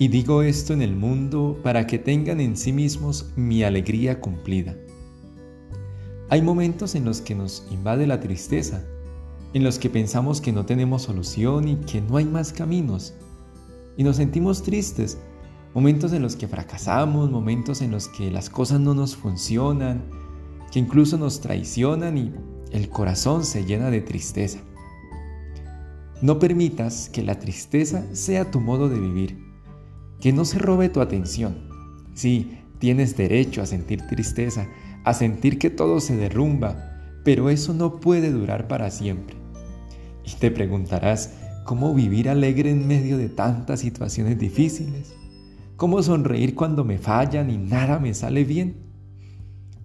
Y digo esto en el mundo para que tengan en sí mismos mi alegría cumplida. Hay momentos en los que nos invade la tristeza, en los que pensamos que no tenemos solución y que no hay más caminos, y nos sentimos tristes, momentos en los que fracasamos, momentos en los que las cosas no nos funcionan, que incluso nos traicionan y el corazón se llena de tristeza. No permitas que la tristeza sea tu modo de vivir, que no se robe tu atención. Sí, tienes derecho a sentir tristeza, a sentir que todo se derrumba, pero eso no puede durar para siempre. Y te preguntarás, ¿cómo vivir alegre en medio de tantas situaciones difíciles? ¿Cómo sonreír cuando me fallan y nada me sale bien?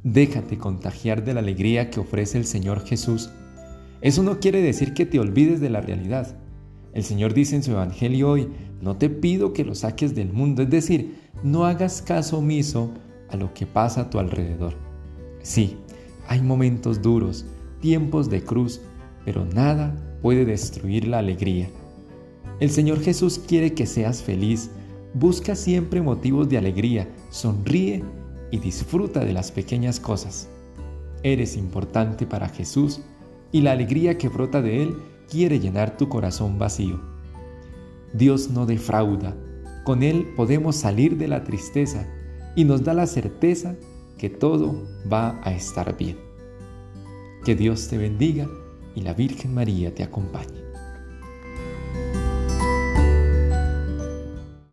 Déjate contagiar de la alegría que ofrece el Señor Jesús. Eso no quiere decir que te olvides de la realidad. El Señor dice en su Evangelio hoy, no te pido que lo saques del mundo, es decir, no hagas caso omiso a lo que pasa a tu alrededor. Sí, hay momentos duros, tiempos de cruz, pero nada puede destruir la alegría. El Señor Jesús quiere que seas feliz, busca siempre motivos de alegría, sonríe y disfruta de las pequeñas cosas. Eres importante para Jesús y la alegría que brota de Él quiere llenar tu corazón vacío. Dios no defrauda, con Él podemos salir de la tristeza y nos da la certeza que todo va a estar bien. Que Dios te bendiga y la Virgen María te acompañe.